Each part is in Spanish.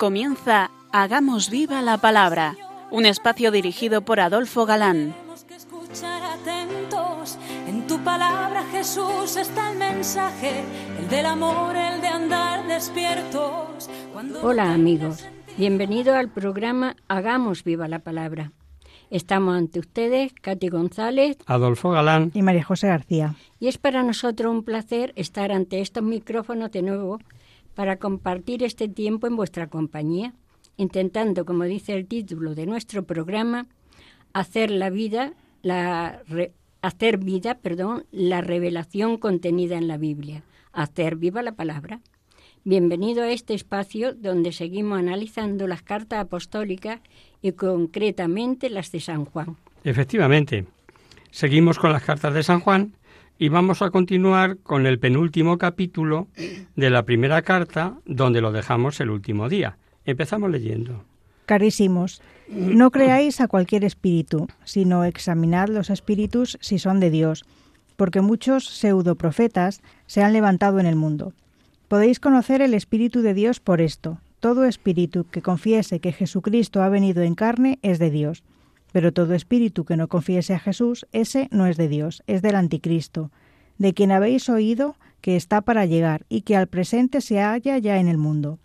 Comienza Hagamos viva la palabra, un espacio dirigido por Adolfo Galán. En tu palabra, Jesús, está el mensaje, el del amor, el de andar despiertos. Hola amigos, bienvenido al programa Hagamos viva la palabra. Estamos ante ustedes, Katy González, Adolfo Galán y María José García. Y es para nosotros un placer estar ante estos micrófonos de nuevo para compartir este tiempo en vuestra compañía, intentando, como dice el título de nuestro programa, hacer la vida, la hacer vida, perdón, la revelación contenida en la Biblia, hacer viva la palabra. Bienvenido a este espacio donde seguimos analizando las cartas apostólicas y concretamente las de San Juan. Efectivamente, seguimos con las cartas de San Juan y vamos a continuar con el penúltimo capítulo de la primera carta, donde lo dejamos el último día. Empezamos leyendo. Carísimos, no creáis a cualquier espíritu, sino examinad los espíritus si son de Dios, porque muchos pseudoprofetas se han levantado en el mundo. Podéis conocer el Espíritu de Dios por esto. Todo espíritu que confiese que Jesucristo ha venido en carne es de Dios. Pero todo espíritu que no confiese a Jesús, ese no es de Dios, es del anticristo, de quien habéis oído que está para llegar y que al presente se halla ya en el mundo.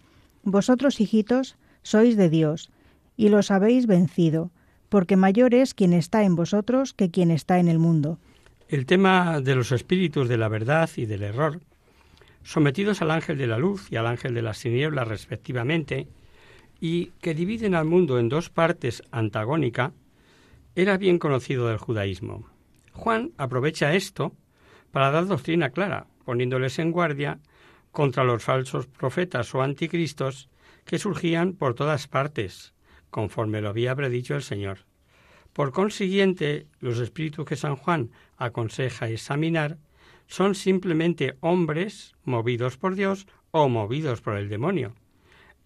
Vosotros, hijitos, sois de Dios, y los habéis vencido, porque mayor es quien está en vosotros que quien está en el mundo. El tema de los espíritus de la verdad y del error, sometidos al ángel de la luz y al ángel de las tinieblas respectivamente, y que dividen al mundo en dos partes antagónicas, era bien conocido del judaísmo. Juan aprovecha esto para dar doctrina clara, poniéndoles en guardia contra los falsos profetas o anticristos que surgían por todas partes, conforme lo había predicho el Señor. Por consiguiente, los espíritus que San Juan aconseja examinar son simplemente hombres movidos por Dios o movidos por el demonio.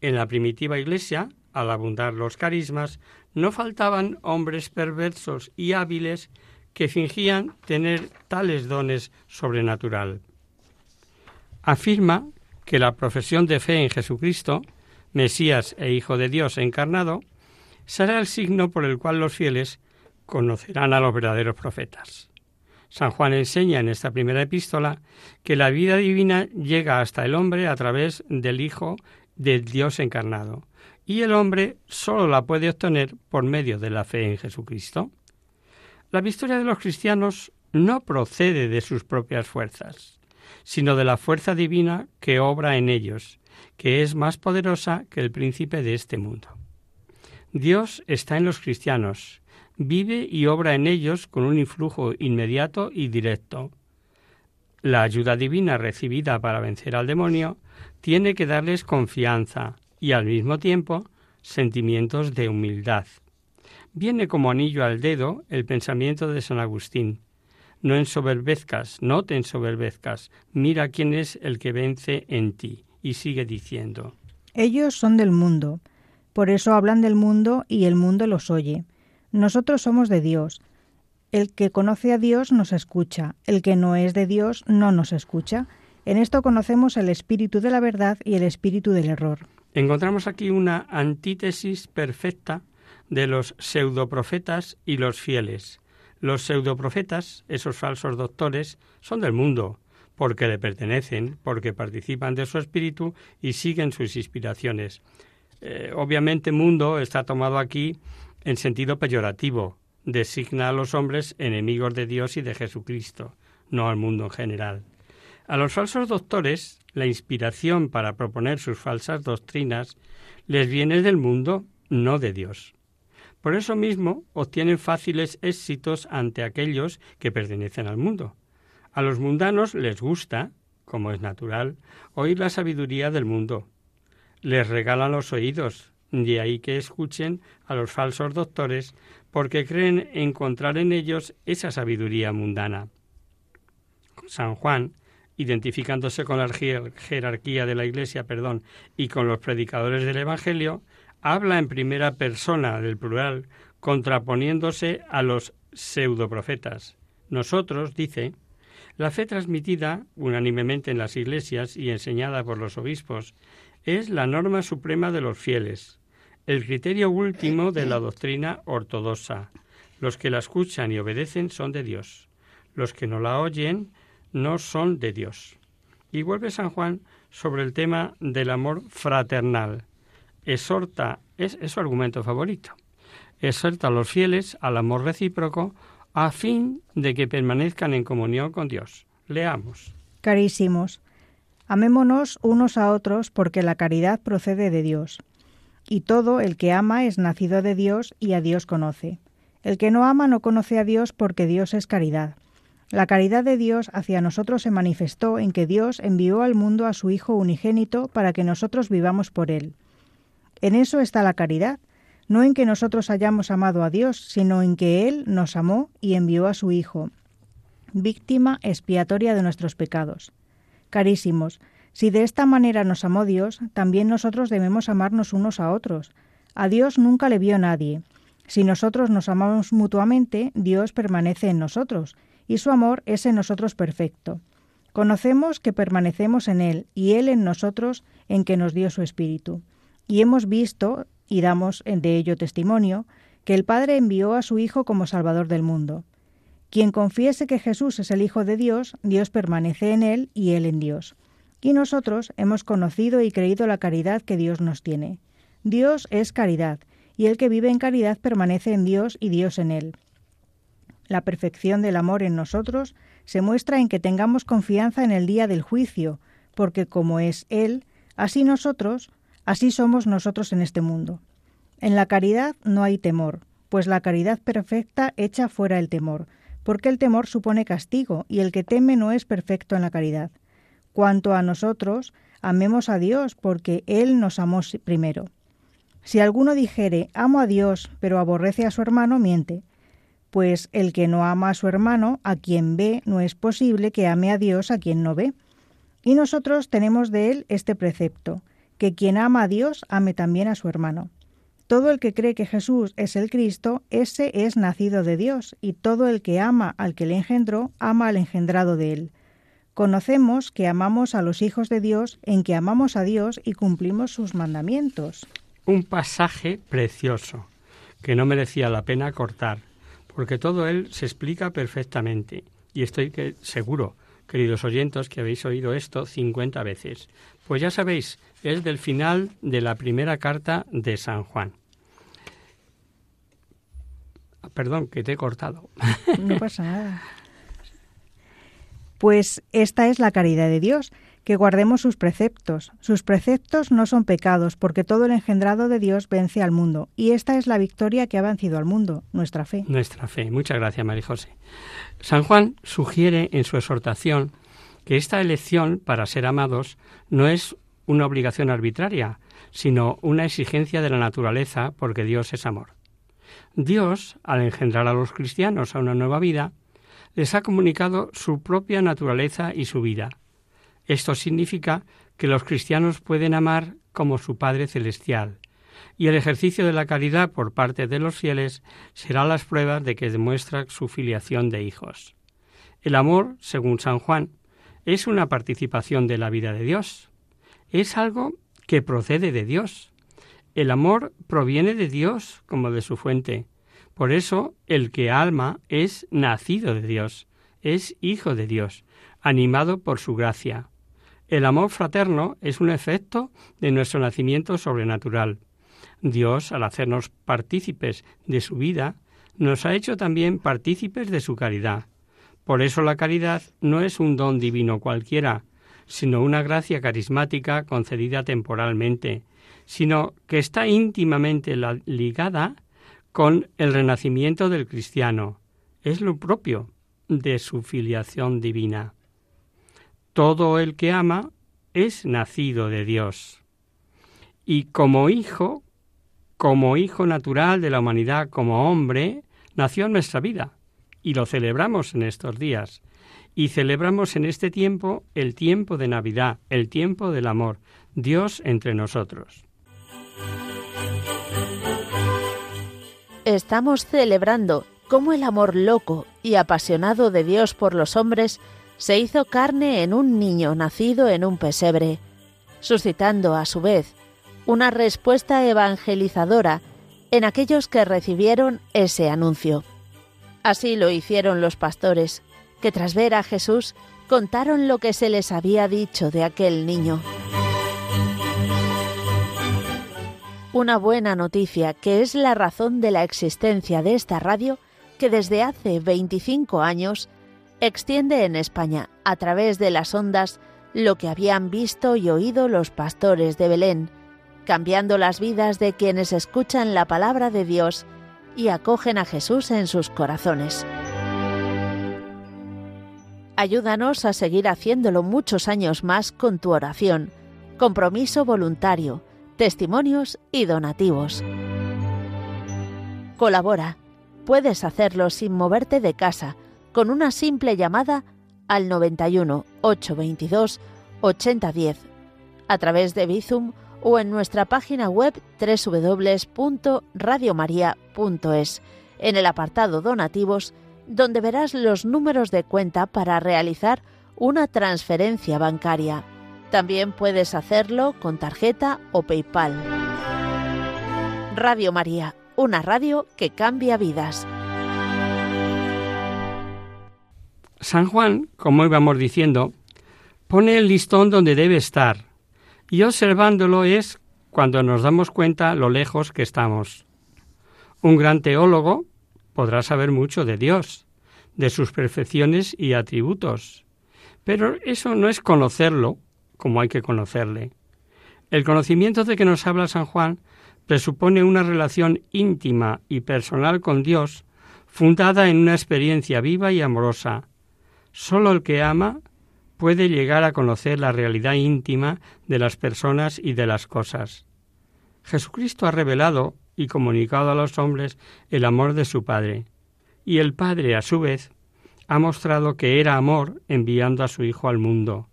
En la primitiva Iglesia, al abundar los carismas, no faltaban hombres perversos y hábiles que fingían tener tales dones sobrenatural. Afirma que la profesión de fe en Jesucristo, Mesías e Hijo de Dios encarnado, será el signo por el cual los fieles conocerán a los verdaderos profetas. San Juan enseña en esta primera epístola que la vida divina llega hasta el hombre a través del Hijo del Dios encarnado, y el hombre sólo la puede obtener por medio de la fe en Jesucristo. La victoria de los cristianos no procede de sus propias fuerzas, sino de la fuerza divina que obra en ellos, que es más poderosa que el príncipe de este mundo. Dios está en los cristianos, vive y obra en ellos con un influjo inmediato y directo. La ayuda divina recibida para vencer al demonio tiene que darles confianza, y al mismo tiempo sentimientos de humildad. Viene como anillo al dedo el pensamiento de San Agustín. No ensoberbezcas, no te ensoberbezcas, mira quién es el que vence en ti. Y sigue diciendo. Ellos son del mundo, por eso hablan del mundo y el mundo los oye. Nosotros somos de Dios. El que conoce a Dios nos escucha, el que no es de Dios no nos escucha. En esto conocemos el espíritu de la verdad y el espíritu del error. Encontramos aquí una antítesis perfecta de los pseudoprofetas y los fieles. Los pseudoprofetas, esos falsos doctores, son del mundo, porque le pertenecen, porque participan de su espíritu y siguen sus inspiraciones. Eh, obviamente mundo está tomado aquí en sentido peyorativo, designa a los hombres enemigos de Dios y de Jesucristo, no al mundo en general. A los falsos doctores la inspiración para proponer sus falsas doctrinas les viene del mundo, no de Dios. Por eso mismo obtienen fáciles éxitos ante aquellos que pertenecen al mundo. A los mundanos les gusta, como es natural, oír la sabiduría del mundo. Les regalan los oídos, de ahí que escuchen a los falsos doctores, porque creen encontrar en ellos esa sabiduría mundana. San Juan identificándose con la jerarquía de la Iglesia, perdón, y con los predicadores del Evangelio, habla en primera persona del plural, contraponiéndose a los pseudoprofetas. Nosotros, dice, la fe transmitida unánimemente en las iglesias y enseñada por los obispos es la norma suprema de los fieles, el criterio último de la doctrina ortodoxa. Los que la escuchan y obedecen son de Dios. Los que no la oyen no son de Dios. Y vuelve San Juan sobre el tema del amor fraternal. Exhorta, es, es su argumento favorito, exhorta a los fieles al amor recíproco a fin de que permanezcan en comunión con Dios. Leamos. Carísimos, amémonos unos a otros porque la caridad procede de Dios. Y todo el que ama es nacido de Dios y a Dios conoce. El que no ama no conoce a Dios porque Dios es caridad. La caridad de Dios hacia nosotros se manifestó en que Dios envió al mundo a su Hijo unigénito para que nosotros vivamos por Él. En eso está la caridad, no en que nosotros hayamos amado a Dios, sino en que Él nos amó y envió a su Hijo, víctima expiatoria de nuestros pecados. Carísimos, si de esta manera nos amó Dios, también nosotros debemos amarnos unos a otros. A Dios nunca le vio nadie. Si nosotros nos amamos mutuamente, Dios permanece en nosotros, y su amor es en nosotros perfecto. Conocemos que permanecemos en Él y Él en nosotros en que nos dio su Espíritu. Y hemos visto, y damos de ello testimonio, que el Padre envió a su Hijo como Salvador del mundo. Quien confiese que Jesús es el Hijo de Dios, Dios permanece en Él y Él en Dios. Y nosotros hemos conocido y creído la caridad que Dios nos tiene. Dios es caridad, y el que vive en caridad permanece en Dios y Dios en Él. La perfección del amor en nosotros se muestra en que tengamos confianza en el día del juicio, porque como es Él, así nosotros, así somos nosotros en este mundo. En la caridad no hay temor, pues la caridad perfecta echa fuera el temor, porque el temor supone castigo, y el que teme no es perfecto en la caridad. Cuanto a nosotros, amemos a Dios, porque Él nos amó primero. Si alguno dijere, amo a Dios, pero aborrece a su hermano, miente pues el que no ama a su hermano, a quien ve, no es posible que ame a Dios a quien no ve. Y nosotros tenemos de él este precepto, que quien ama a Dios ame también a su hermano. Todo el que cree que Jesús es el Cristo, ese es nacido de Dios, y todo el que ama al que le engendró, ama al engendrado de él. Conocemos que amamos a los hijos de Dios en que amamos a Dios y cumplimos sus mandamientos. Un pasaje precioso, que no merecía la pena cortar porque todo él se explica perfectamente. Y estoy seguro, queridos oyentes, que habéis oído esto 50 veces. Pues ya sabéis, es del final de la primera carta de San Juan. Perdón, que te he cortado. No pasa nada. Pues esta es la caridad de Dios, que guardemos sus preceptos. Sus preceptos no son pecados, porque todo el engendrado de Dios vence al mundo. Y esta es la victoria que ha vencido al mundo, nuestra fe. Nuestra fe. Muchas gracias, María José. San Juan sugiere en su exhortación que esta elección para ser amados no es una obligación arbitraria, sino una exigencia de la naturaleza, porque Dios es amor. Dios, al engendrar a los cristianos a una nueva vida, les ha comunicado su propia naturaleza y su vida, esto significa que los cristianos pueden amar como su Padre Celestial, y el ejercicio de la caridad por parte de los fieles será las pruebas de que demuestra su filiación de hijos. El amor, según San Juan, es una participación de la vida de Dios. Es algo que procede de Dios. El amor proviene de Dios como de su fuente. Por eso el que alma es nacido de Dios, es hijo de Dios, animado por su gracia. El amor fraterno es un efecto de nuestro nacimiento sobrenatural. Dios, al hacernos partícipes de su vida, nos ha hecho también partícipes de su caridad. Por eso la caridad no es un don divino cualquiera, sino una gracia carismática concedida temporalmente, sino que está íntimamente ligada con el renacimiento del cristiano. Es lo propio de su filiación divina. Todo el que ama es nacido de Dios. Y como hijo, como hijo natural de la humanidad, como hombre, nació en nuestra vida. Y lo celebramos en estos días. Y celebramos en este tiempo el tiempo de Navidad, el tiempo del amor, Dios entre nosotros. Estamos celebrando cómo el amor loco y apasionado de Dios por los hombres se hizo carne en un niño nacido en un pesebre. suscitando a su vez una respuesta evangelizadora en aquellos que recibieron ese anuncio. Así lo hicieron los pastores, que tras ver a Jesús contaron lo que se les había dicho de aquel niño. Una buena noticia que es la razón de la existencia de esta radio que desde hace 25 años extiende en España a través de las ondas lo que habían visto y oído los pastores de Belén, cambiando las vidas de quienes escuchan la palabra de Dios y acogen a Jesús en sus corazones. Ayúdanos a seguir haciéndolo muchos años más con tu oración, compromiso voluntario, testimonios y donativos. Colabora. Puedes hacerlo sin moverte de casa, con una simple llamada al 91 822 8010, a través de Bizum o en nuestra página web www.radiomaria.es, en el apartado Donativos, donde verás los números de cuenta para realizar una transferencia bancaria. También puedes hacerlo con tarjeta o PayPal. Radio María, una radio que cambia vidas. San Juan, como íbamos diciendo, pone el listón donde debe estar, y observándolo es cuando nos damos cuenta lo lejos que estamos. Un gran teólogo podrá saber mucho de Dios, de sus perfecciones y atributos, pero eso no es conocerlo como hay que conocerle. El conocimiento de que nos habla San Juan presupone una relación íntima y personal con Dios, fundada en una experiencia viva y amorosa. Solo el que ama puede llegar a conocer la realidad íntima de las personas y de las cosas. Jesucristo ha revelado y comunicado a los hombres el amor de su Padre, y el Padre, a su vez, ha mostrado que era amor enviando a su Hijo al mundo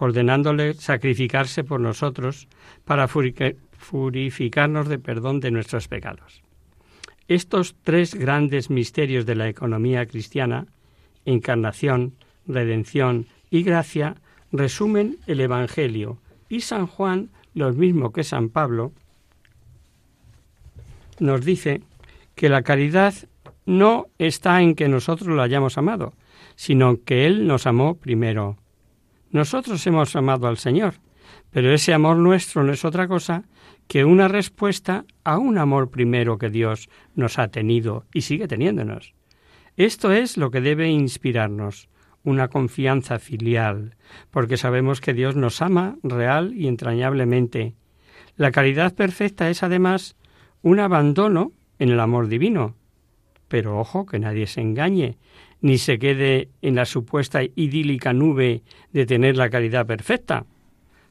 ordenándole sacrificarse por nosotros para purificarnos de perdón de nuestros pecados. Estos tres grandes misterios de la economía cristiana, encarnación, redención y gracia, resumen el Evangelio y San Juan, lo mismo que San Pablo, nos dice que la caridad no está en que nosotros lo hayamos amado, sino que Él nos amó primero. Nosotros hemos amado al Señor, pero ese amor nuestro no es otra cosa que una respuesta a un amor primero que Dios nos ha tenido y sigue teniéndonos. Esto es lo que debe inspirarnos, una confianza filial, porque sabemos que Dios nos ama real y entrañablemente. La caridad perfecta es además un abandono en el amor divino. Pero ojo, que nadie se engañe, ni se quede en la supuesta idílica nube de tener la caridad perfecta.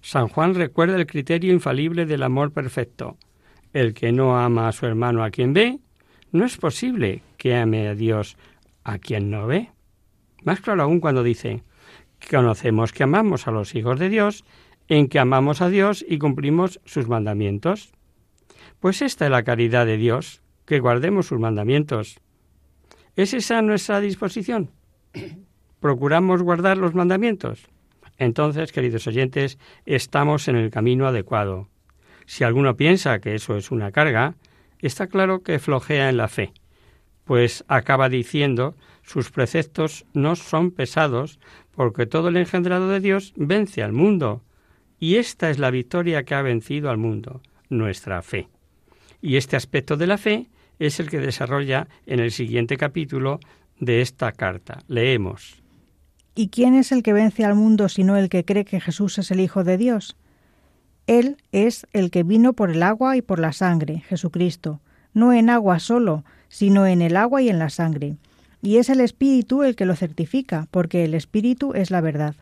San Juan recuerda el criterio infalible del amor perfecto. El que no ama a su hermano a quien ve, no es posible que ame a Dios a quien no ve. Más claro aún cuando dice, conocemos que amamos a los hijos de Dios, en que amamos a Dios y cumplimos sus mandamientos. Pues esta es la caridad de Dios, que guardemos sus mandamientos. ¿Es esa nuestra disposición? ¿Procuramos guardar los mandamientos? Entonces, queridos oyentes, estamos en el camino adecuado. Si alguno piensa que eso es una carga, está claro que flojea en la fe, pues acaba diciendo sus preceptos no son pesados, porque todo el engendrado de Dios vence al mundo, y esta es la victoria que ha vencido al mundo, nuestra fe. Y este aspecto de la fe es el que desarrolla en el siguiente capítulo de esta carta. Leemos. ¿Y quién es el que vence al mundo sino el que cree que Jesús es el Hijo de Dios? Él es el que vino por el agua y por la sangre, Jesucristo, no en agua solo, sino en el agua y en la sangre. Y es el Espíritu el que lo certifica, porque el Espíritu es la verdad.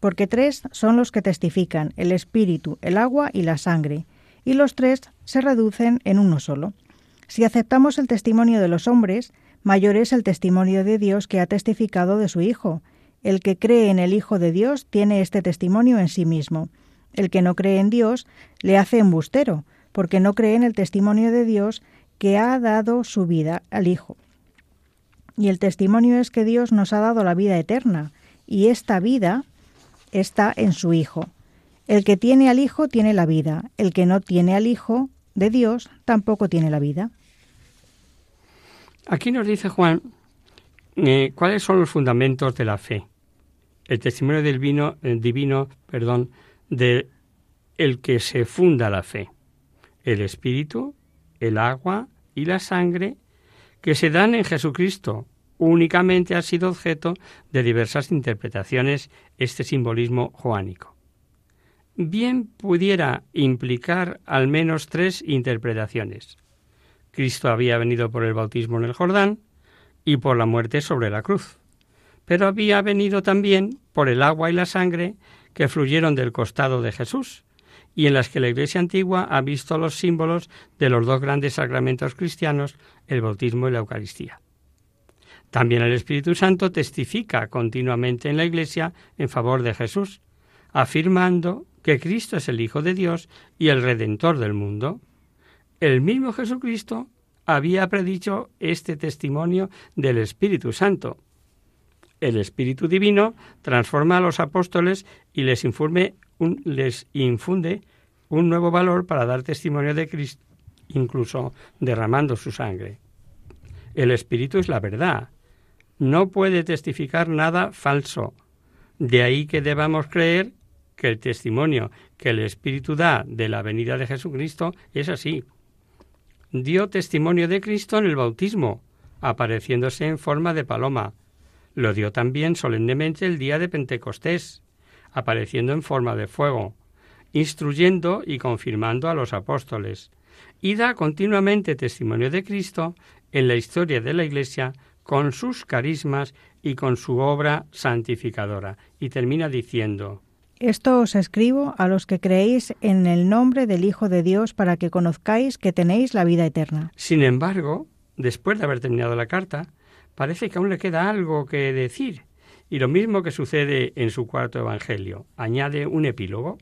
Porque tres son los que testifican, el Espíritu, el agua y la sangre, y los tres se reducen en uno solo. Si aceptamos el testimonio de los hombres, mayor es el testimonio de Dios que ha testificado de su Hijo. El que cree en el Hijo de Dios tiene este testimonio en sí mismo. El que no cree en Dios le hace embustero, porque no cree en el testimonio de Dios que ha dado su vida al Hijo. Y el testimonio es que Dios nos ha dado la vida eterna, y esta vida está en su Hijo. El que tiene al Hijo tiene la vida, el que no tiene al Hijo de Dios tampoco tiene la vida. Aquí nos dice Juan eh, cuáles son los fundamentos de la fe. El testimonio del vino, el divino, perdón, de el que se funda la fe. El espíritu, el agua y la sangre que se dan en Jesucristo. Únicamente ha sido objeto de diversas interpretaciones este simbolismo joánico. Bien pudiera implicar al menos tres interpretaciones. Cristo había venido por el bautismo en el Jordán y por la muerte sobre la cruz, pero había venido también por el agua y la sangre que fluyeron del costado de Jesús y en las que la Iglesia antigua ha visto los símbolos de los dos grandes sacramentos cristianos, el bautismo y la Eucaristía. También el Espíritu Santo testifica continuamente en la Iglesia en favor de Jesús, afirmando que Cristo es el Hijo de Dios y el Redentor del mundo. El mismo Jesucristo había predicho este testimonio del Espíritu Santo. El Espíritu Divino transforma a los apóstoles y les, informe les infunde un nuevo valor para dar testimonio de Cristo, incluso derramando su sangre. El Espíritu es la verdad. No puede testificar nada falso. De ahí que debamos creer que el testimonio que el Espíritu da de la venida de Jesucristo es así. Dio testimonio de Cristo en el bautismo, apareciéndose en forma de paloma. Lo dio también solemnemente el día de Pentecostés, apareciendo en forma de fuego, instruyendo y confirmando a los apóstoles, y da continuamente testimonio de Cristo en la historia de la Iglesia con sus carismas y con su obra santificadora. Y termina diciendo, Esto os escribo a los que creéis en el nombre del Hijo de Dios para que conozcáis que tenéis la vida eterna. Sin embargo, después de haber terminado la carta, parece que aún le queda algo que decir y lo mismo que sucede en su cuarto Evangelio. Añade un epílogo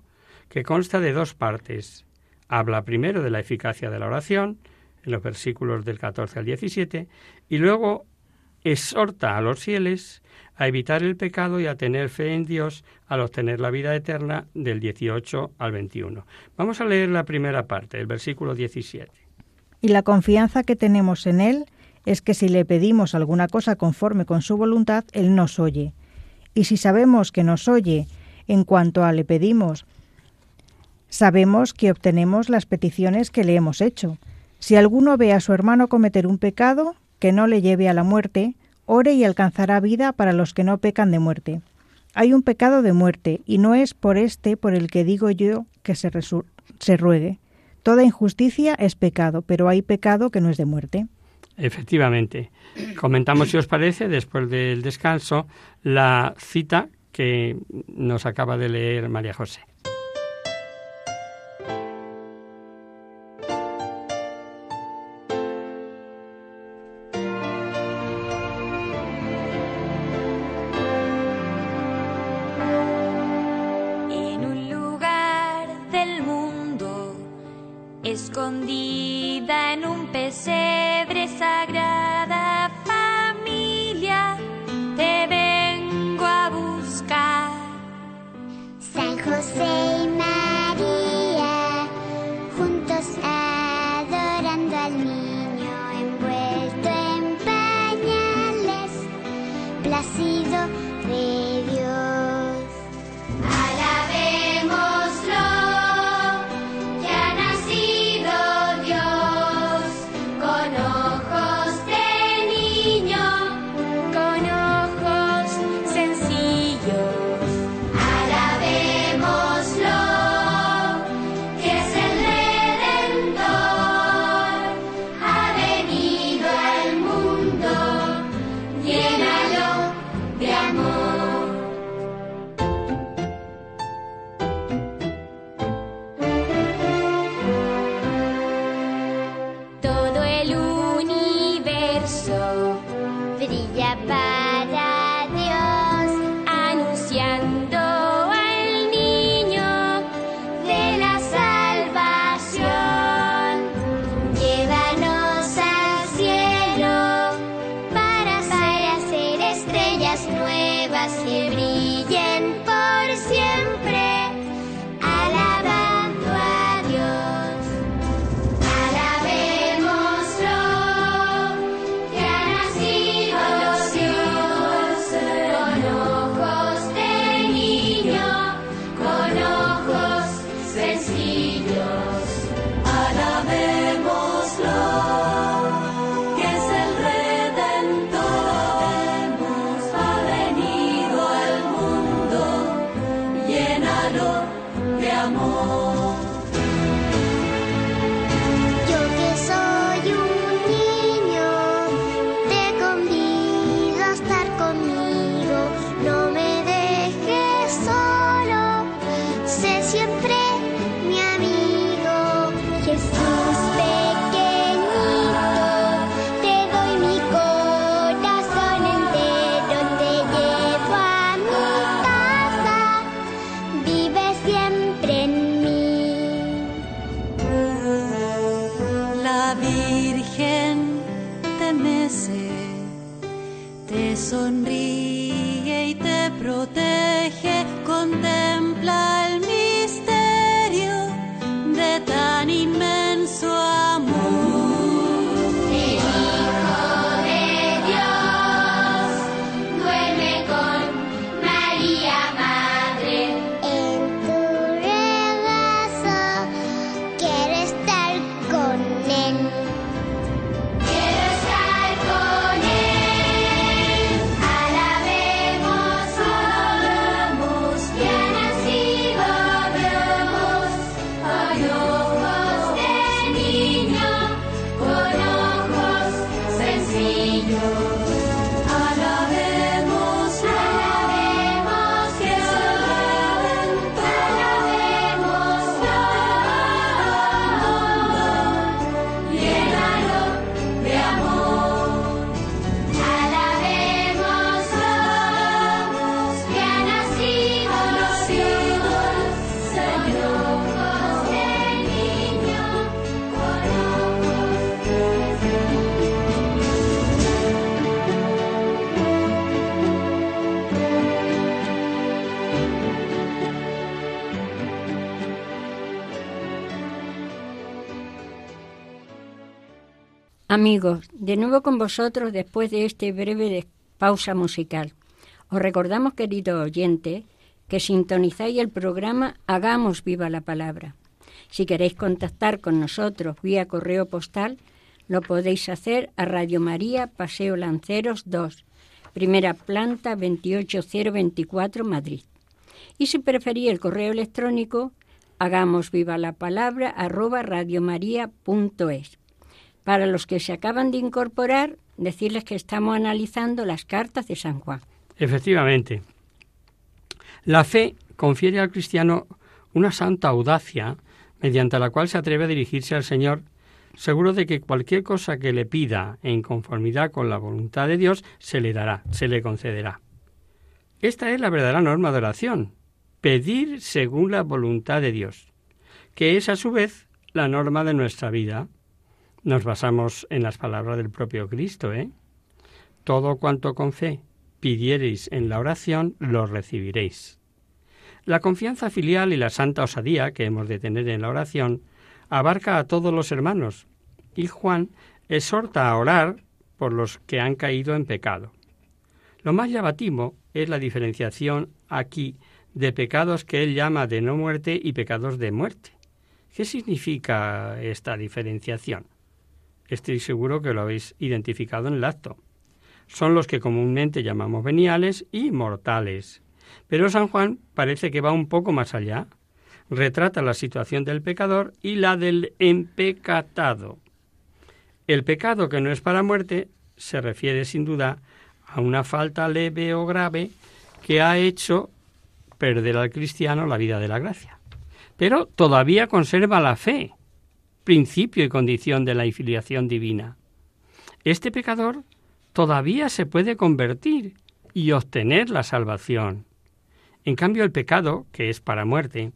que consta de dos partes. Habla primero de la eficacia de la oración, en los versículos del 14 al 17, y luego exhorta a los fieles a evitar el pecado y a tener fe en Dios al obtener la vida eterna del 18 al 21. Vamos a leer la primera parte, el versículo 17. Y la confianza que tenemos en Él es que si le pedimos alguna cosa conforme con su voluntad, Él nos oye. Y si sabemos que nos oye en cuanto a le pedimos, sabemos que obtenemos las peticiones que le hemos hecho. Si alguno ve a su hermano cometer un pecado que no le lleve a la muerte, ore y alcanzará vida para los que no pecan de muerte. Hay un pecado de muerte, y no es por este por el que digo yo que se, se ruegue. Toda injusticia es pecado, pero hay pecado que no es de muerte. Efectivamente. Comentamos, si os parece, después del descanso, la cita que nos acaba de leer María José. Amigos, de nuevo con vosotros después de este breve pausa musical. Os recordamos, querido oyente, que sintonizáis el programa Hagamos viva la palabra. Si queréis contactar con nosotros vía correo postal, lo podéis hacer a Radio María, Paseo Lanceros 2, primera planta 28024, Madrid. Y si preferís el correo electrónico, hagamos viva la palabra arroba radiomaria.es. Para los que se acaban de incorporar, decirles que estamos analizando las cartas de San Juan. Efectivamente. La fe confiere al cristiano una santa audacia mediante la cual se atreve a dirigirse al Señor, seguro de que cualquier cosa que le pida en conformidad con la voluntad de Dios se le dará, se le concederá. Esta es la verdadera norma de oración, pedir según la voluntad de Dios, que es a su vez la norma de nuestra vida, nos basamos en las palabras del propio Cristo, ¿eh? Todo cuanto con fe pidiereis en la oración, lo recibiréis. La confianza filial y la santa osadía que hemos de tener en la oración abarca a todos los hermanos, y Juan exhorta a orar por los que han caído en pecado. Lo más llamativo es la diferenciación aquí de pecados que él llama de no muerte y pecados de muerte. ¿Qué significa esta diferenciación? Estoy seguro que lo habéis identificado en el acto. Son los que comúnmente llamamos veniales y mortales. Pero San Juan parece que va un poco más allá. Retrata la situación del pecador y la del empecatado. El pecado que no es para muerte se refiere sin duda a una falta leve o grave que ha hecho perder al cristiano la vida de la gracia. Pero todavía conserva la fe principio y condición de la infiliación divina. Este pecador todavía se puede convertir y obtener un En cambio, el pecado, que es para muerte,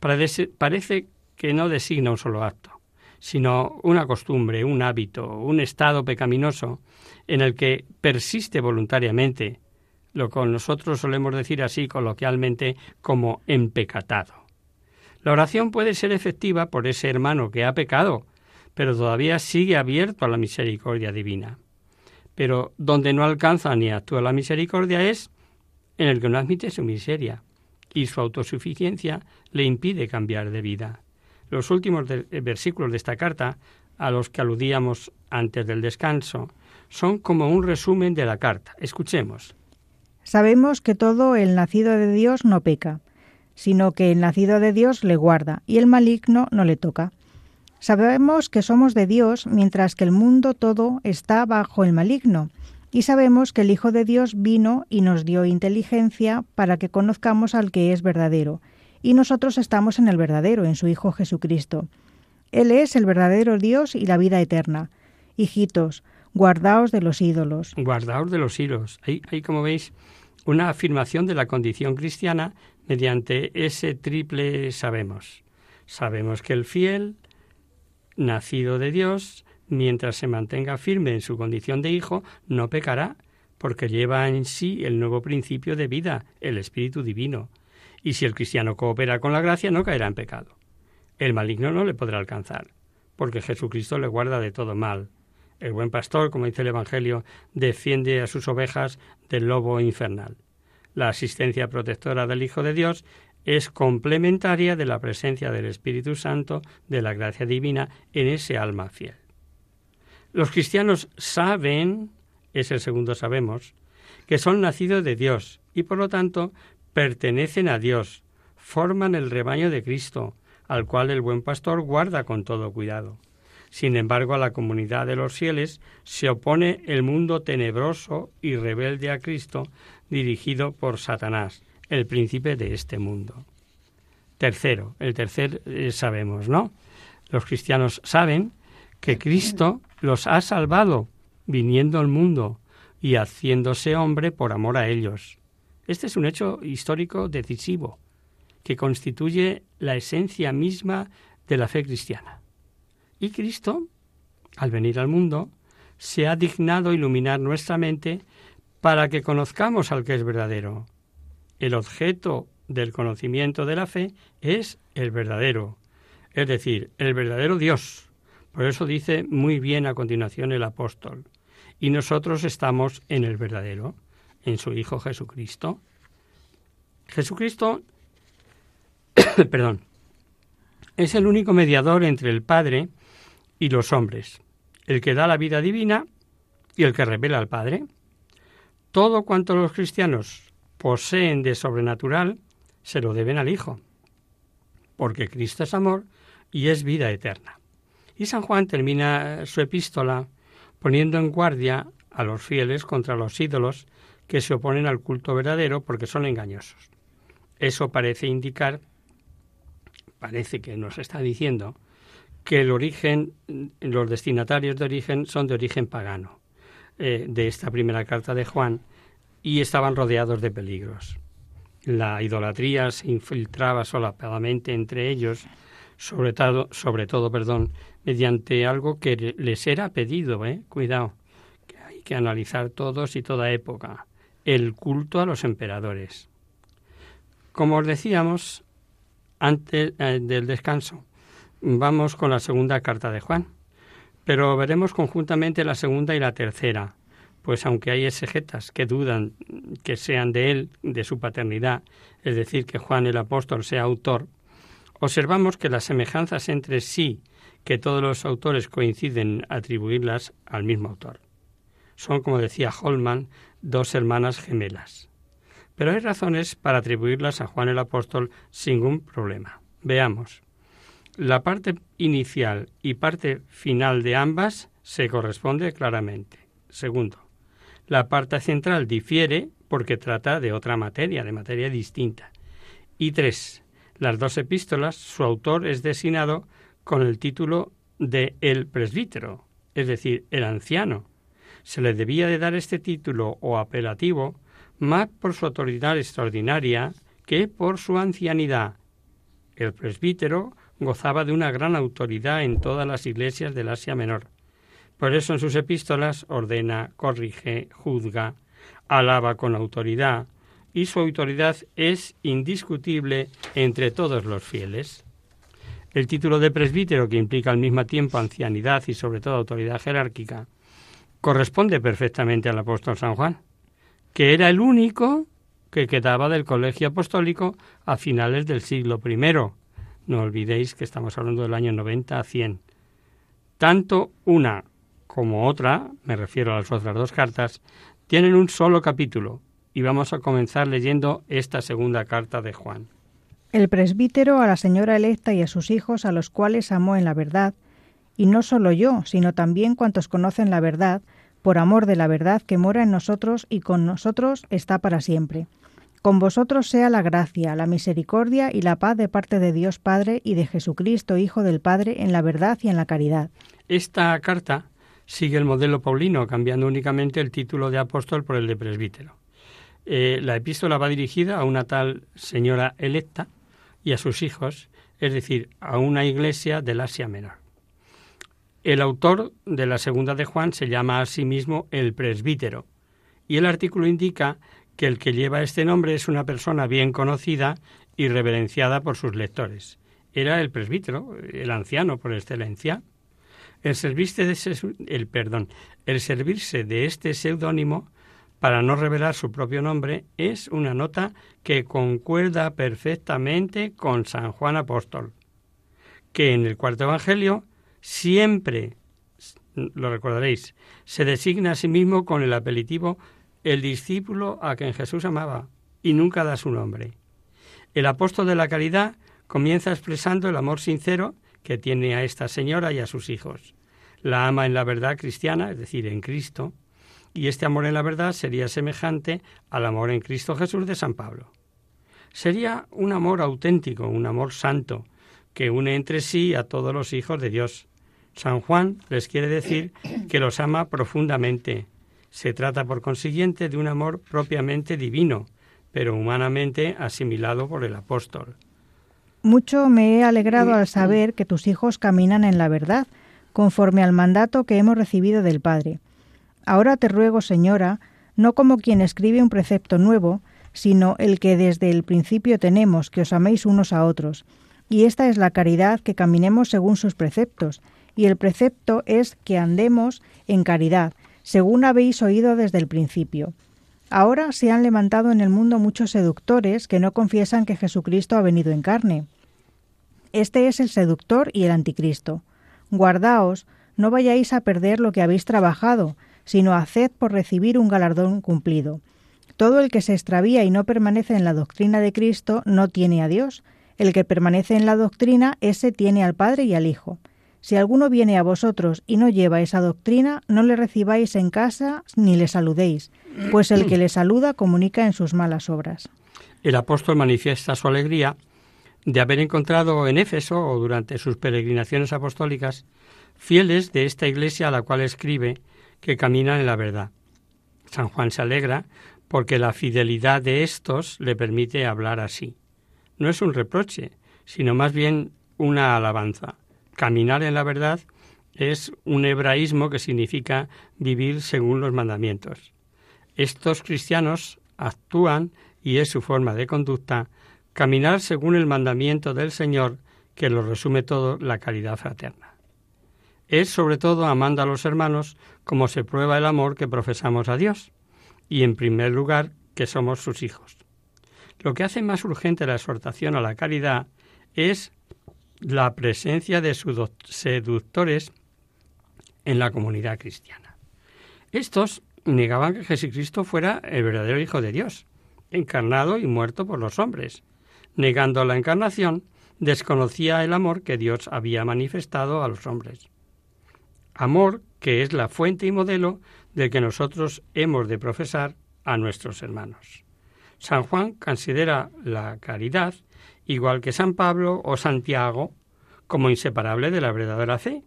parece que no designa un solo acto, sino una costumbre, un hábito, un estado pecaminoso en el que persiste voluntariamente, lo que nosotros solemos decir así coloquialmente como empecatado. La oración puede ser efectiva por ese hermano que ha pecado, pero todavía sigue abierto a la misericordia divina. Pero donde no alcanza ni actúa la misericordia es en el que no admite su miseria y su autosuficiencia le impide cambiar de vida. Los últimos eh, versículos de esta carta, a los que aludíamos antes del descanso, son como un resumen de la carta. Escuchemos. Sabemos que todo el nacido de Dios no peca sino que el nacido de Dios le guarda y el maligno no le toca. Sabemos que somos de Dios mientras que el mundo todo está bajo el maligno, y sabemos que el Hijo de Dios vino y nos dio inteligencia para que conozcamos al que es verdadero, y nosotros estamos en el verdadero, en su Hijo Jesucristo. Él es el verdadero Dios y la vida eterna. Hijitos, guardaos de los ídolos. Guardaos de los ídolos. Ahí, ahí como veis, una afirmación de la condición cristiana mediante ese triple sabemos. Sabemos que el fiel, nacido de Dios, mientras se mantenga firme en su condición de hijo, no pecará, porque lleva en sí el nuevo principio de vida, el Espíritu Divino. Y si el cristiano coopera con la gracia, no caerá en pecado. El maligno no le podrá alcanzar, porque Jesucristo le guarda de todo mal. El buen pastor, como dice el Evangelio, defiende a sus ovejas del lobo infernal. La asistencia protectora del Hijo de Dios es complementaria de la presencia del Espíritu Santo, de la gracia divina, en ese alma fiel. Los cristianos saben, es el segundo sabemos, que son nacidos de Dios y por lo tanto pertenecen a Dios, forman el rebaño de Cristo, al cual el buen pastor guarda con todo cuidado. Sin embargo, a la comunidad de los fieles se opone el mundo tenebroso y rebelde a Cristo, dirigido por Satanás, el príncipe de este mundo. Tercero, el tercer eh, sabemos, ¿no? Los cristianos saben que Cristo los ha salvado viniendo al mundo y haciéndose hombre por amor a ellos. Este es un hecho histórico decisivo que constituye la esencia misma de la fe cristiana. Y Cristo, al venir al mundo, se ha dignado iluminar nuestra mente para que conozcamos al que es verdadero. El objeto del conocimiento de la fe es el verdadero, es decir, el verdadero Dios. Por eso dice muy bien a continuación el apóstol. Y nosotros estamos en el verdadero, en su Hijo Jesucristo. Jesucristo, perdón, es el único mediador entre el Padre y los hombres, el que da la vida divina y el que revela al Padre. Todo cuanto los cristianos poseen de sobrenatural se lo deben al Hijo, porque Cristo es amor y es vida eterna. Y San Juan termina su epístola poniendo en guardia a los fieles contra los ídolos que se oponen al culto verdadero porque son engañosos. Eso parece indicar, parece que nos está diciendo, que el origen, los destinatarios de origen son de origen pagano eh, de esta primera carta de Juan y estaban rodeados de peligros. La idolatría se infiltraba solapadamente entre ellos, sobre todo, sobre todo perdón, mediante algo que les era pedido, ¿eh? cuidado, que hay que analizar todos y toda época, el culto a los emperadores. Como os decíamos antes eh, del descanso, vamos con la segunda carta de Juan, pero veremos conjuntamente la segunda y la tercera, pues aunque hay exegetas que dudan que sean de él, de su paternidad, es decir, que Juan el apóstol sea autor, observamos que las semejanzas entre sí que todos los autores coinciden atribuirlas al mismo autor. Son, como decía Holman, dos hermanas gemelas. Pero hay razones para atribuirlas a Juan el Apóstol sin ningún problema. Veamos. La parte inicial y parte final de ambas se corresponde claramente. Segundo, la parte central difiere porque trata de otra materia, de materia distinta. Y tres, las dos epístolas, su autor es designado con el título de el presbítero, es decir, el anciano. Se le debía de dar este título o apelativo más por su autoridad extraordinaria que por su ancianidad. El presbítero gozaba de una gran autoridad en todas las iglesias del Asia Menor. Por eso en sus epístolas ordena, corrige, juzga, alaba con autoridad, y su autoridad es indiscutible entre todos los fieles. El título de presbítero, que implica al mismo tiempo ancianidad y sobre todo autoridad jerárquica, corresponde perfectamente al apóstol San Juan, que era el único que quedaba del colegio apostólico a finales del siglo I. No olvidéis que estamos hablando del año 90 a 100. Tanto una como otra, me refiero a las otras dos cartas, tienen un solo capítulo, y vamos a comenzar leyendo esta segunda carta de Juan. El presbítero a la señora electa y a sus hijos, a los cuales amó en la verdad, y no solo yo, sino también cuantos conocen la verdad, por amor de la verdad que mora en nosotros y con nosotros está para siempre. Con vosotros sea la gracia, la misericordia y la paz de parte de Dios Padre y de Jesucristo, Hijo del Padre, en la verdad y en la caridad. Esta carta sigue el modelo paulino, cambiando únicamente el título de apóstol por el de presbítero. Eh, la epístola va dirigida a una tal señora electa, y a sus hijos, es decir, a una iglesia del Asia Menor. El autor de la segunda de Juan se llama a sí mismo el presbítero, y el artículo indica que el que lleva este nombre es una persona bien conocida y reverenciada por sus lectores. Era el presbítero, el anciano por excelencia. El servirse de, el, perdón, el servirse de este seudónimo para no revelar su propio nombre, es una nota que concuerda perfectamente con San Juan Apóstol, que en el cuarto Evangelio siempre, lo recordaréis, se designa a sí mismo con el apelativo el discípulo a quien Jesús amaba y nunca da su nombre. El apóstol de la caridad comienza expresando el amor sincero que tiene a esta señora y a sus hijos. La ama en la verdad cristiana, es decir, en Cristo, y este amor en la verdad sería semejante al amor en Cristo Jesús de San Pablo. Sería un amor auténtico, un amor santo, que une entre sí a todos los hijos de Dios. San Juan les quiere decir que los ama profundamente. Se trata, por consiguiente, de un amor propiamente divino, pero humanamente asimilado por el apóstol. Mucho me he alegrado al saber que tus hijos caminan en la verdad, conforme al mandato que hemos recibido del Padre. Ahora te ruego, señora, no como quien escribe un precepto nuevo, sino el que desde el principio tenemos, que os améis unos a otros. Y esta es la caridad, que caminemos según sus preceptos. Y el precepto es que andemos en caridad, según habéis oído desde el principio. Ahora se han levantado en el mundo muchos seductores que no confiesan que Jesucristo ha venido en carne. Este es el seductor y el anticristo. Guardaos, no vayáis a perder lo que habéis trabajado, sino haced por recibir un galardón cumplido. Todo el que se extravía y no permanece en la doctrina de Cristo no tiene a Dios. El que permanece en la doctrina, ese tiene al Padre y al Hijo. Si alguno viene a vosotros y no lleva esa doctrina, no le recibáis en casa ni le saludéis, pues el que le saluda comunica en sus malas obras. El apóstol manifiesta su alegría de haber encontrado en Éfeso o durante sus peregrinaciones apostólicas fieles de esta iglesia a la cual escribe que caminan en la verdad. San Juan se alegra porque la fidelidad de estos le permite hablar así. No es un reproche, sino más bien una alabanza. Caminar en la verdad es un hebraísmo que significa vivir según los mandamientos. Estos cristianos actúan, y es su forma de conducta, caminar según el mandamiento del Señor, que lo resume todo la caridad fraterna es sobre todo amando a los hermanos como se prueba el amor que profesamos a Dios y en primer lugar que somos sus hijos. Lo que hace más urgente la exhortación a la caridad es la presencia de sus seductores en la comunidad cristiana. Estos negaban que Jesucristo fuera el verdadero Hijo de Dios, encarnado y muerto por los hombres. Negando la encarnación, desconocía el amor que Dios había manifestado a los hombres amor que es la fuente y modelo del que nosotros hemos de profesar a nuestros hermanos. San Juan considera la caridad, igual que San Pablo o Santiago, como inseparable de la verdadera fe.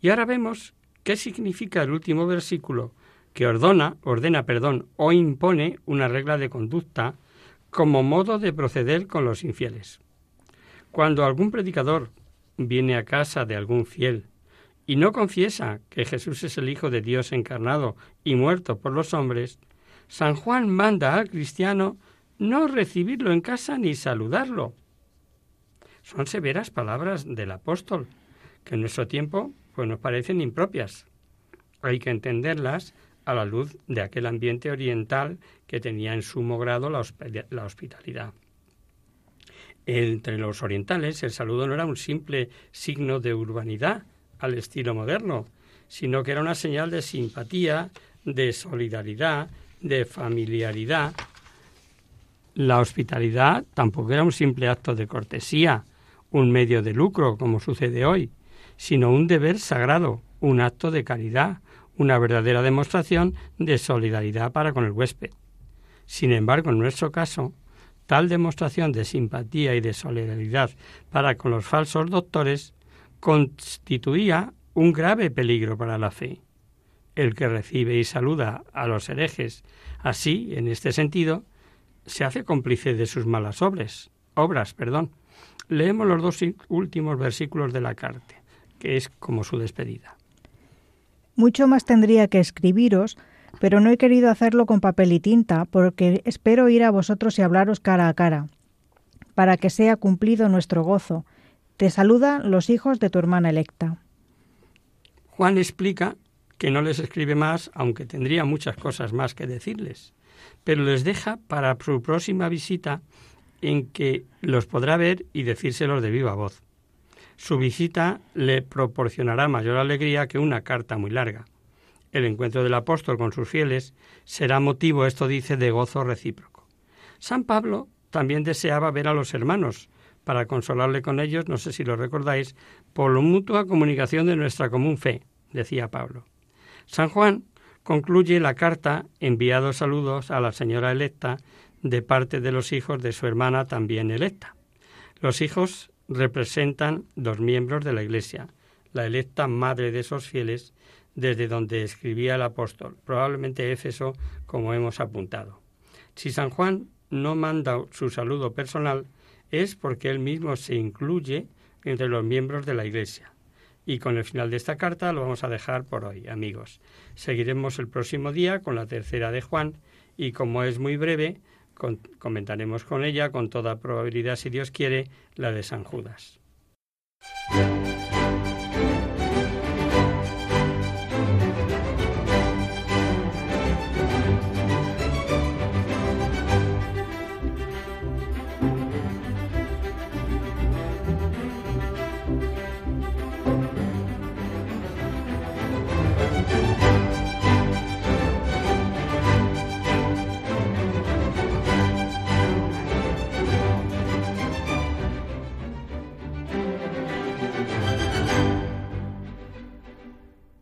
Y ahora vemos qué significa el último versículo que ordena, ordena, perdón, o impone una regla de conducta como modo de proceder con los infieles. Cuando algún predicador viene a casa de algún fiel y no confiesa que Jesús es el Hijo de Dios encarnado y muerto por los hombres, San Juan manda al cristiano no recibirlo en casa ni saludarlo. Son severas palabras del apóstol, que en nuestro tiempo pues nos parecen impropias. Hay que entenderlas a la luz de aquel ambiente oriental que tenía en sumo grado la, la hospitalidad. Entre los orientales el saludo no era un simple signo de urbanidad, al estilo moderno, sino que era una señal de simpatía, de solidaridad, de familiaridad. La hospitalidad tampoco era un simple acto de cortesía, un medio de lucro, como sucede hoy, sino un deber sagrado, un acto de caridad, una verdadera demostración de solidaridad para con el huésped. Sin embargo, en nuestro caso, tal demostración de simpatía y de solidaridad para con los falsos doctores constituía un grave peligro para la fe. El que recibe y saluda a los herejes así, en este sentido, se hace cómplice de sus malas obras. obras perdón. Leemos los dos últimos versículos de la carta, que es como su despedida. Mucho más tendría que escribiros, pero no he querido hacerlo con papel y tinta, porque espero ir a vosotros y hablaros cara a cara, para que sea cumplido nuestro gozo, te saluda los hijos de tu hermana electa. Juan explica que no les escribe más, aunque tendría muchas cosas más que decirles, pero les deja para su próxima visita en que los podrá ver y decírselos de viva voz. Su visita le proporcionará mayor alegría que una carta muy larga. El encuentro del apóstol con sus fieles será motivo, esto dice, de gozo recíproco. San Pablo también deseaba ver a los hermanos, para consolarle con ellos, no sé si lo recordáis, por la mutua comunicación de nuestra común fe, decía Pablo. San Juan concluye la carta enviado saludos a la señora electa de parte de los hijos de su hermana también electa. Los hijos representan dos miembros de la Iglesia, la electa madre de esos fieles, desde donde escribía el apóstol, probablemente Éfeso, como hemos apuntado. Si San Juan no manda su saludo personal, es porque él mismo se incluye entre los miembros de la Iglesia. Y con el final de esta carta lo vamos a dejar por hoy, amigos. Seguiremos el próximo día con la tercera de Juan y como es muy breve, comentaremos con ella, con toda probabilidad, si Dios quiere, la de San Judas.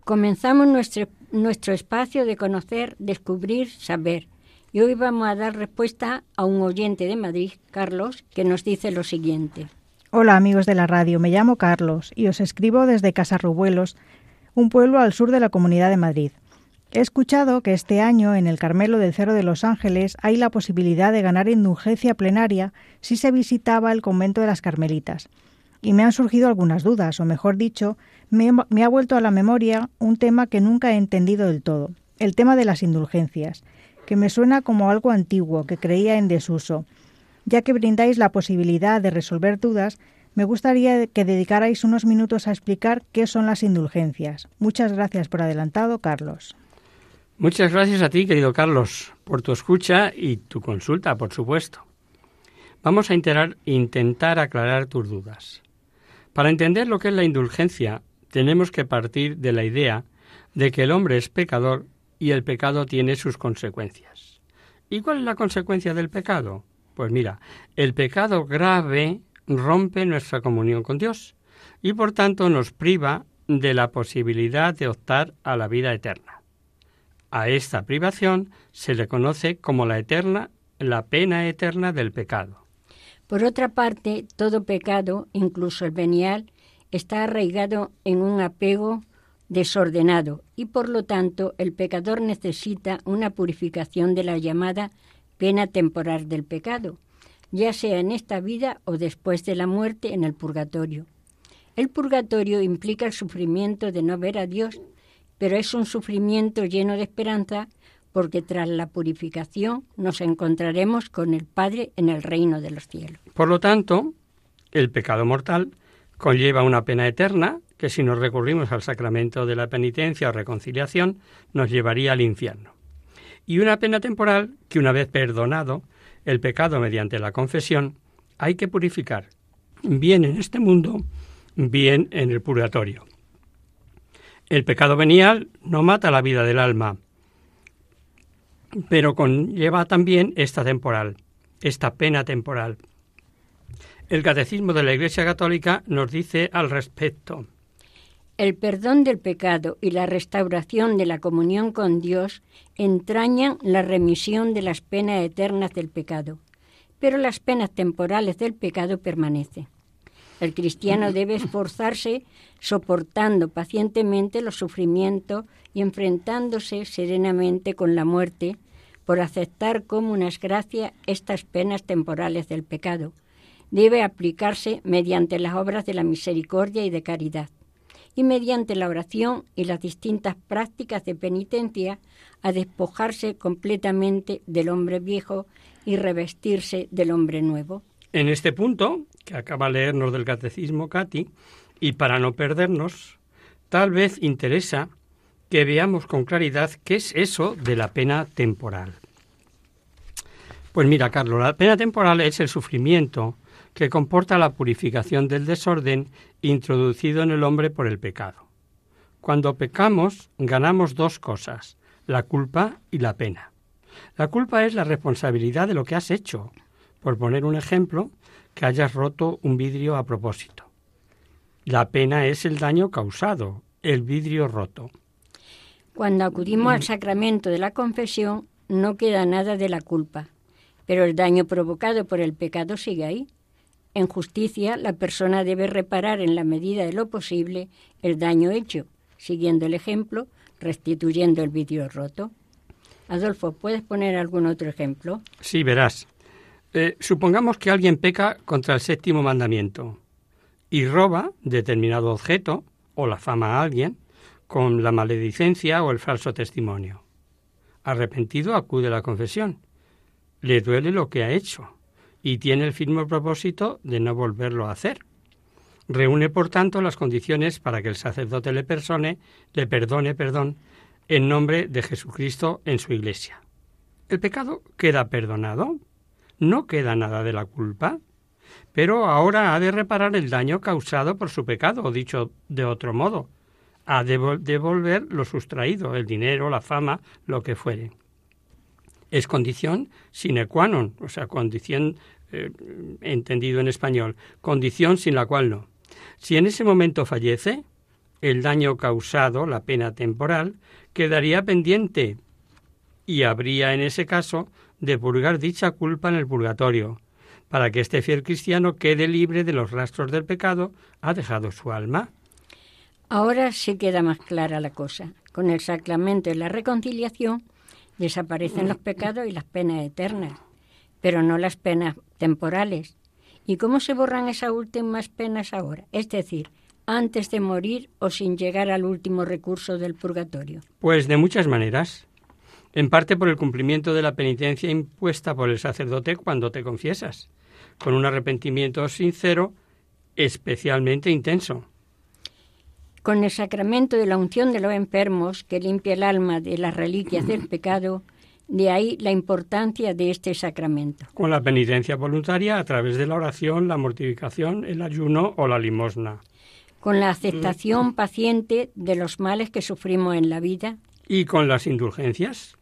Comenzamos nuestro, nuestro espacio de conocer, descubrir, saber. Y hoy vamos a dar respuesta a un oyente de Madrid, Carlos, que nos dice lo siguiente. Hola amigos de la radio, me llamo Carlos y os escribo desde Casarrubuelos, un pueblo al sur de la Comunidad de Madrid. He escuchado que este año en el Carmelo del Cerro de los Ángeles hay la posibilidad de ganar indulgencia plenaria si se visitaba el convento de las Carmelitas. Y me han surgido algunas dudas, o mejor dicho, me, ha vuelto a la memoria un tema que nunca he entendido del todo, el tema de las indulgencias, que me suena como algo antiguo, que creía en desuso. Ya que brindáis la posibilidad de resolver dudas, me gustaría que dedicarais unos minutos a explicar qué son las indulgencias. Muchas gracias por adelantado, Carlos. Muchas gracias a ti, querido Carlos, por tu escucha y tu consulta, por supuesto. Vamos a intentar aclarar tus dudas. Para entender lo que es la indulgencia, tenemos que partir de la idea de que el hombre es pecador y el pecado tiene sus consecuencias. ¿Y cuál es la consecuencia del pecado? Pues mira, el pecado grave rompe nuestra comunión con Dios y por tanto nos priva de la posibilidad de optar a la vida eterna. A esta privación se le conoce como la eterna, la pena eterna del pecado. Por otra parte, todo pecado, incluso el venial, está arraigado en un apego desordenado y por lo tanto el pecador necesita una purificación de la llamada pena temporal del pecado, ya sea en esta vida o después de la muerte en el purgatorio. El purgatorio implica el sufrimiento de no ver a Dios, pero es un sufrimiento lleno de esperanza porque tras la purificación nos encontraremos con el Padre en el reino de los cielos. Por lo tanto, el pecado mortal conlleva una pena eterna que si nos recurrimos al sacramento de la penitencia o reconciliación nos llevaría al infierno. Y una pena temporal que una vez perdonado el pecado mediante la confesión hay que purificar, bien en este mundo, bien en el purgatorio. El pecado venial no mata la vida del alma, pero conlleva también esta temporal, esta pena temporal. El Catecismo de la Iglesia Católica nos dice al respecto. El perdón del pecado y la restauración de la comunión con Dios entrañan la remisión de las penas eternas del pecado, pero las penas temporales del pecado permanecen. El cristiano debe esforzarse soportando pacientemente los sufrimientos y enfrentándose serenamente con la muerte por aceptar como unas gracias estas penas temporales del pecado, debe aplicarse mediante las obras de la misericordia y de caridad, y mediante la oración y las distintas prácticas de penitencia a despojarse completamente del hombre viejo y revestirse del hombre nuevo. En este punto, que acaba de leernos del Catecismo Cati, y para no perdernos, tal vez interesa que veamos con claridad qué es eso de la pena temporal. Pues mira, Carlos, la pena temporal es el sufrimiento que comporta la purificación del desorden introducido en el hombre por el pecado. Cuando pecamos ganamos dos cosas, la culpa y la pena. La culpa es la responsabilidad de lo que has hecho. Por poner un ejemplo, que hayas roto un vidrio a propósito. La pena es el daño causado, el vidrio roto. Cuando acudimos al sacramento de la confesión, no queda nada de la culpa, pero el daño provocado por el pecado sigue ahí. En justicia, la persona debe reparar en la medida de lo posible el daño hecho, siguiendo el ejemplo, restituyendo el vidrio roto. Adolfo, ¿puedes poner algún otro ejemplo? Sí, verás. Eh, supongamos que alguien peca contra el séptimo mandamiento y roba determinado objeto o la fama a alguien con la maledicencia o el falso testimonio. Arrepentido acude a la confesión. Le duele lo que ha hecho y tiene el firme propósito de no volverlo a hacer. Reúne, por tanto, las condiciones para que el sacerdote le persone, le perdone, perdón, en nombre de Jesucristo en su iglesia. El pecado queda perdonado, no queda nada de la culpa, pero ahora ha de reparar el daño causado por su pecado, o dicho de otro modo, ha de devolver lo sustraído, el dinero, la fama, lo que fuere. Es condición sine qua non, o sea, condición eh, entendido en español, condición sin la cual no. Si en ese momento fallece, el daño causado, la pena temporal, quedaría pendiente y habría en ese caso de purgar dicha culpa en el purgatorio, para que este fiel cristiano quede libre de los rastros del pecado, ha dejado su alma. Ahora sí queda más clara la cosa. Con el sacramento de la reconciliación desaparecen los pecados y las penas eternas, pero no las penas temporales. ¿Y cómo se borran esas últimas penas ahora? Es decir, antes de morir o sin llegar al último recurso del purgatorio. Pues de muchas maneras. En parte por el cumplimiento de la penitencia impuesta por el sacerdote cuando te confiesas, con un arrepentimiento sincero, especialmente intenso. Con el sacramento de la unción de los enfermos, que limpia el alma de las reliquias del pecado, de ahí la importancia de este sacramento. Con la penitencia voluntaria a través de la oración, la mortificación, el ayuno o la limosna. Con la aceptación paciente de los males que sufrimos en la vida. Y con las indulgencias.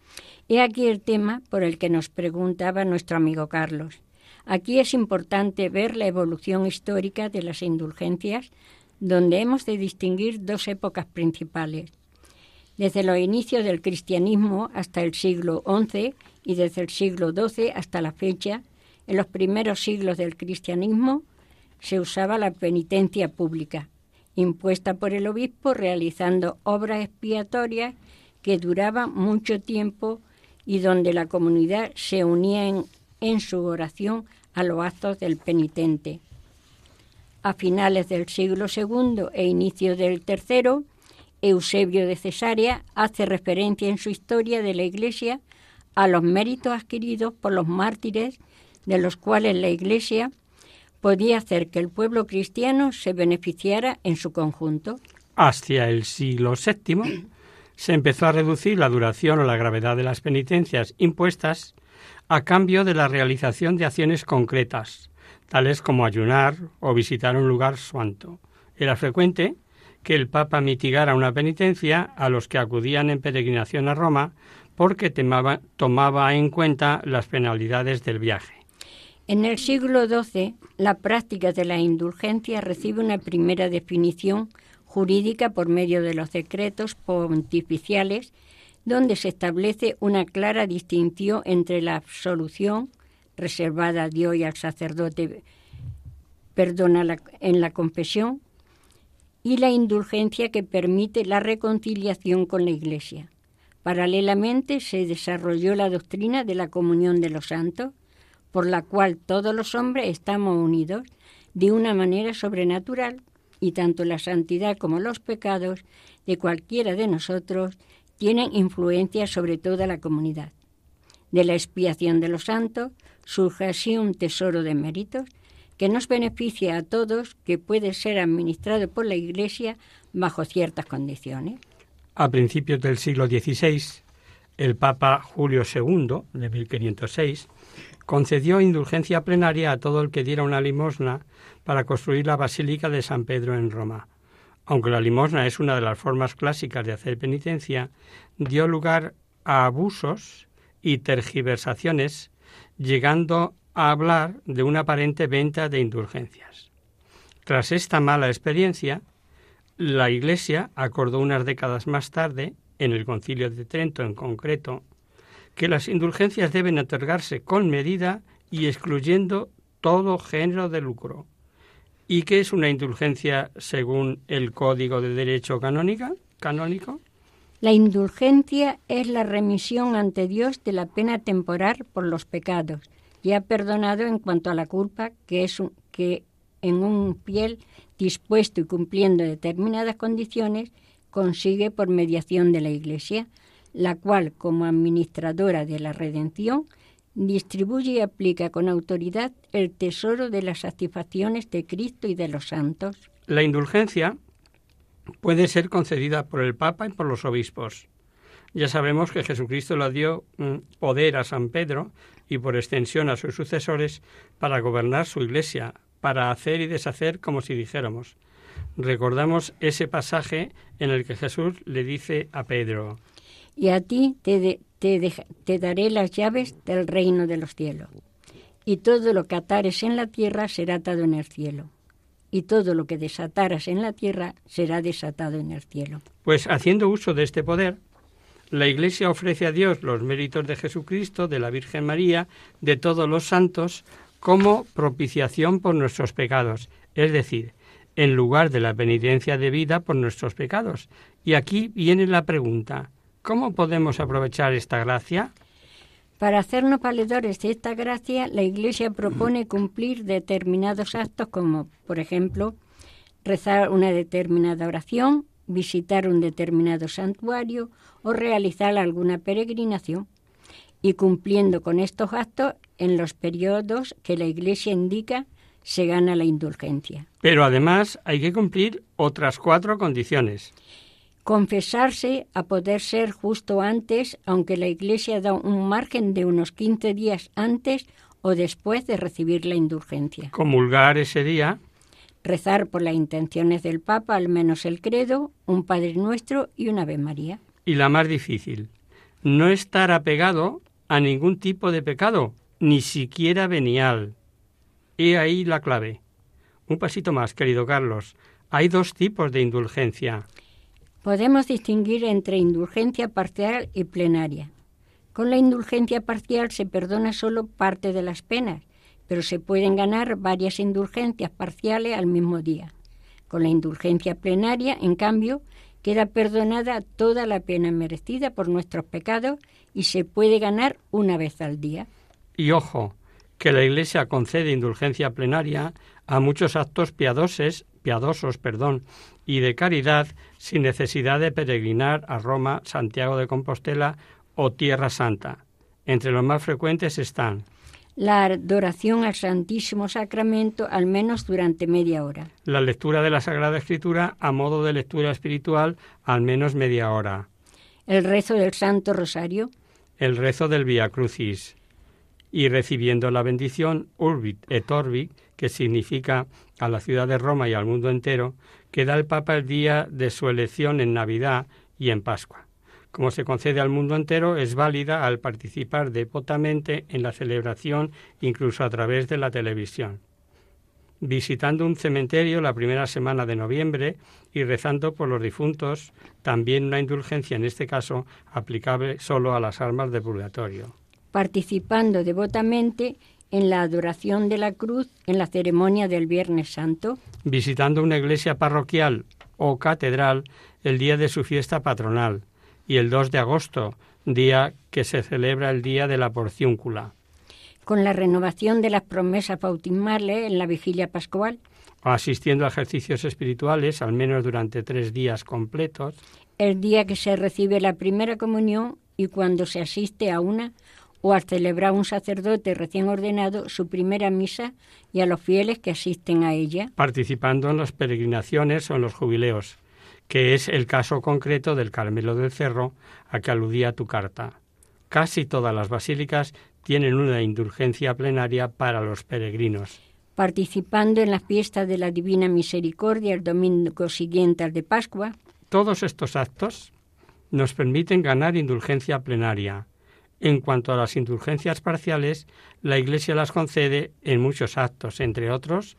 He aquí el tema por el que nos preguntaba nuestro amigo Carlos. Aquí es importante ver la evolución histórica de las indulgencias, donde hemos de distinguir dos épocas principales. Desde los inicios del cristianismo hasta el siglo XI y desde el siglo XII hasta la fecha, en los primeros siglos del cristianismo se usaba la penitencia pública, impuesta por el obispo realizando obras expiatorias que duraban mucho tiempo y donde la comunidad se unía en, en su oración a los actos del penitente. A finales del siglo II e inicio del III, Eusebio de Cesarea hace referencia en su historia de la Iglesia a los méritos adquiridos por los mártires, de los cuales la Iglesia podía hacer que el pueblo cristiano se beneficiara en su conjunto. Hacia el siglo VII se empezó a reducir la duración o la gravedad de las penitencias impuestas a cambio de la realización de acciones concretas, tales como ayunar o visitar un lugar santo. Era frecuente que el Papa mitigara una penitencia a los que acudían en peregrinación a Roma porque temaba, tomaba en cuenta las penalidades del viaje. En el siglo XII, la práctica de la indulgencia recibe una primera definición jurídica por medio de los decretos pontificiales, donde se establece una clara distinción entre la absolución reservada a Dios y al sacerdote perdona en la confesión y la indulgencia que permite la reconciliación con la Iglesia. Paralelamente se desarrolló la doctrina de la comunión de los santos, por la cual todos los hombres estamos unidos de una manera sobrenatural y tanto la santidad como los pecados de cualquiera de nosotros tienen influencia sobre toda la comunidad. De la expiación de los santos surge así un tesoro de méritos que nos beneficia a todos, que puede ser administrado por la Iglesia bajo ciertas condiciones. A principios del siglo XVI, el Papa Julio II, de 1506, concedió indulgencia plenaria a todo el que diera una limosna para construir la Basílica de San Pedro en Roma. Aunque la limosna es una de las formas clásicas de hacer penitencia, dio lugar a abusos y tergiversaciones, llegando a hablar de una aparente venta de indulgencias. Tras esta mala experiencia, la Iglesia acordó unas décadas más tarde, en el Concilio de Trento en concreto, que las indulgencias deben otorgarse con medida y excluyendo todo género de lucro. ¿Y qué es una indulgencia según el Código de Derecho canónico? La indulgencia es la remisión ante Dios de la pena temporal por los pecados, ya perdonado en cuanto a la culpa que es un, que en un fiel dispuesto y cumpliendo determinadas condiciones consigue por mediación de la Iglesia, la cual, como administradora de la redención, distribuye y aplica con autoridad el tesoro de las satisfacciones de Cristo y de los santos. La indulgencia puede ser concedida por el Papa y por los obispos. Ya sabemos que Jesucristo le dio mm, poder a San Pedro y por extensión a sus sucesores para gobernar su iglesia, para hacer y deshacer como si dijéramos. Recordamos ese pasaje en el que Jesús le dice a Pedro, Y a ti te, te daré las llaves del reino de los cielos. Y todo lo que atares en la tierra será atado en el cielo. Y todo lo que desataras en la tierra será desatado en el cielo. Pues haciendo uso de este poder, la Iglesia ofrece a Dios los méritos de Jesucristo, de la Virgen María, de todos los santos, como propiciación por nuestros pecados, es decir, en lugar de la penitencia debida por nuestros pecados. Y aquí viene la pregunta, ¿cómo podemos aprovechar esta gracia? Para hacernos valedores de esta gracia, la Iglesia propone cumplir determinados actos como, por ejemplo, rezar una determinada oración, visitar un determinado santuario o realizar alguna peregrinación. Y cumpliendo con estos actos, en los periodos que la Iglesia indica, se gana la indulgencia. Pero además hay que cumplir otras cuatro condiciones. Confesarse a poder ser justo antes, aunque la Iglesia da un margen de unos 15 días antes o después de recibir la indulgencia. Comulgar ese día, Rezar por las intenciones del Papa, al menos el credo, un Padre Nuestro y una Ave María. y la más difícil, no estar apegado a ningún tipo de pecado, ni siquiera venial. He ahí la clave. Un pasito más, querido Carlos. Hay dos tipos de indulgencia. Podemos distinguir entre indulgencia parcial y plenaria. Con la indulgencia parcial se perdona solo parte de las penas, pero se pueden ganar varias indulgencias parciales al mismo día. Con la indulgencia plenaria, en cambio, queda perdonada toda la pena merecida por nuestros pecados y se puede ganar una vez al día. Y ojo, que la Iglesia concede indulgencia plenaria a muchos actos piadosos, piadosos, perdón, y de caridad sin necesidad de peregrinar a Roma, Santiago de Compostela o Tierra Santa. Entre los más frecuentes están La adoración al Santísimo Sacramento al menos durante media hora. la lectura de la Sagrada Escritura a modo de lectura espiritual al menos media hora, El rezo del Santo Rosario, el rezo del Via Crucis y recibiendo la bendición Urbit et Orbit, que significa a la ciudad de Roma y al mundo entero, que da el Papa el día de su elección en Navidad y en Pascua. Como se concede al mundo entero, es válida al participar devotamente en la celebración, incluso a través de la televisión. Visitando un cementerio la primera semana de noviembre y rezando por los difuntos, también una indulgencia, en este caso, aplicable solo a las almas de purgatorio. participando devotamente en la adoración de la cruz en la ceremonia del Viernes Santo, visitando una iglesia parroquial o catedral el día de su fiesta patronal y el 2 de agosto, día que se celebra el día de la porciúncula, con la renovación de las promesas bautismales en la vigilia pascual, asistiendo a ejercicios espirituales al menos durante tres días completos, el día que se recibe la primera comunión y cuando se asiste a una o al celebrar un sacerdote recién ordenado su primera misa y a los fieles que asisten a ella. participando en las peregrinaciones o en los jubileos, que es el caso concreto del Carmelo del Cerro a que aludía tu carta. Casi todas las basílicas tienen una indulgencia plenaria para los peregrinos. participando en la fiesta de la Divina Misericordia el domingo siguiente al de Pascua, Todos estos actos nos permiten ganar indulgencia plenaria, En cuanto a las indulgencias parciales, la Iglesia las concede en muchos actos, entre otros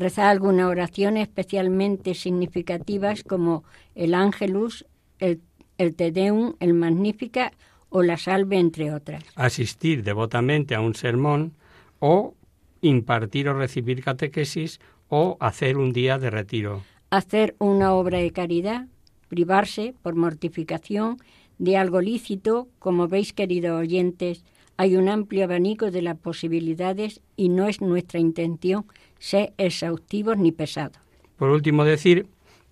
rezar algunas oraciones especialmente significativas como el Ángelus, el, el Te Deum, el Magnífica o la Salve, entre otras. asistir devotamente a un sermón o impartir o recibir catequesis o hacer un día de retiro. Hacer una obra de caridad, privarse por mortificación de algo lícito, como veis, queridos oyentes, hay un amplio abanico de las posibilidades y no es nuestra intención ser exhaustivos ni pesados. Por último, decir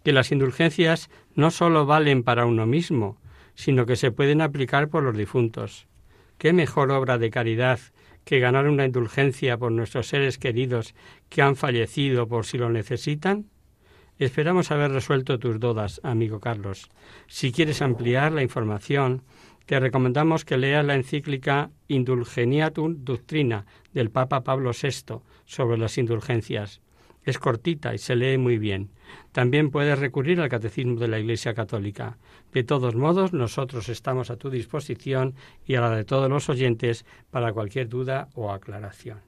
que las indulgencias no solo valen para uno mismo, sino que se pueden aplicar por los difuntos. ¿Qué mejor obra de caridad que ganar una indulgencia por nuestros seres queridos que han fallecido por si lo necesitan? Esperamos haber resuelto tus dudas, amigo Carlos. Si quieres ampliar la información, te recomendamos que leas la encíclica Indulgeniatum Doctrina del Papa Pablo VI sobre las indulgencias. Es cortita y se lee muy bien. También puedes recurrir al Catecismo de la Iglesia Católica. De todos modos, nosotros estamos a tu disposición y a la de todos los oyentes para cualquier duda o aclaración.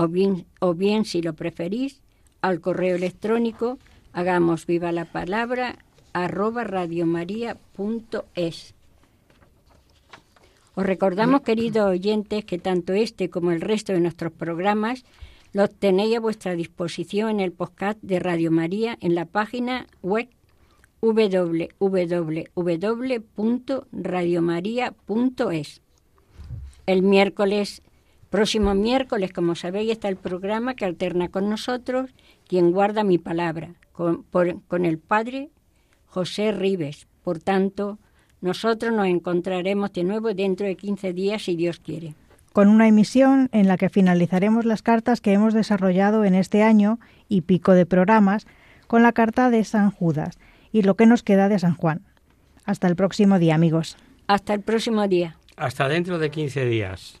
O bien, o bien, si lo preferís, al correo electrónico hagamos viva la palabra arroba radiomaria.es. Os recordamos, queridos oyentes, que tanto este como el resto de nuestros programas los tenéis a vuestra disposición en el podcast de Radio María en la página web www.radiomaria.es. El miércoles, próximo miércoles, como sabéis, está el programa que alterna con nosotros quien guarda mi palabra, con, por- con el Padre José Ribes. Por tanto, nosotros nos encontraremos de nuevo dentro de 15 días, si Dios quiere. con una emisión en la que finalizaremos las cartas que hemos desarrollado en este año y pico de programas con la carta de San Judas y lo que nos queda de San Juan. Hasta el próximo día, amigos. Hasta el próximo día. Hasta dentro de 15 días.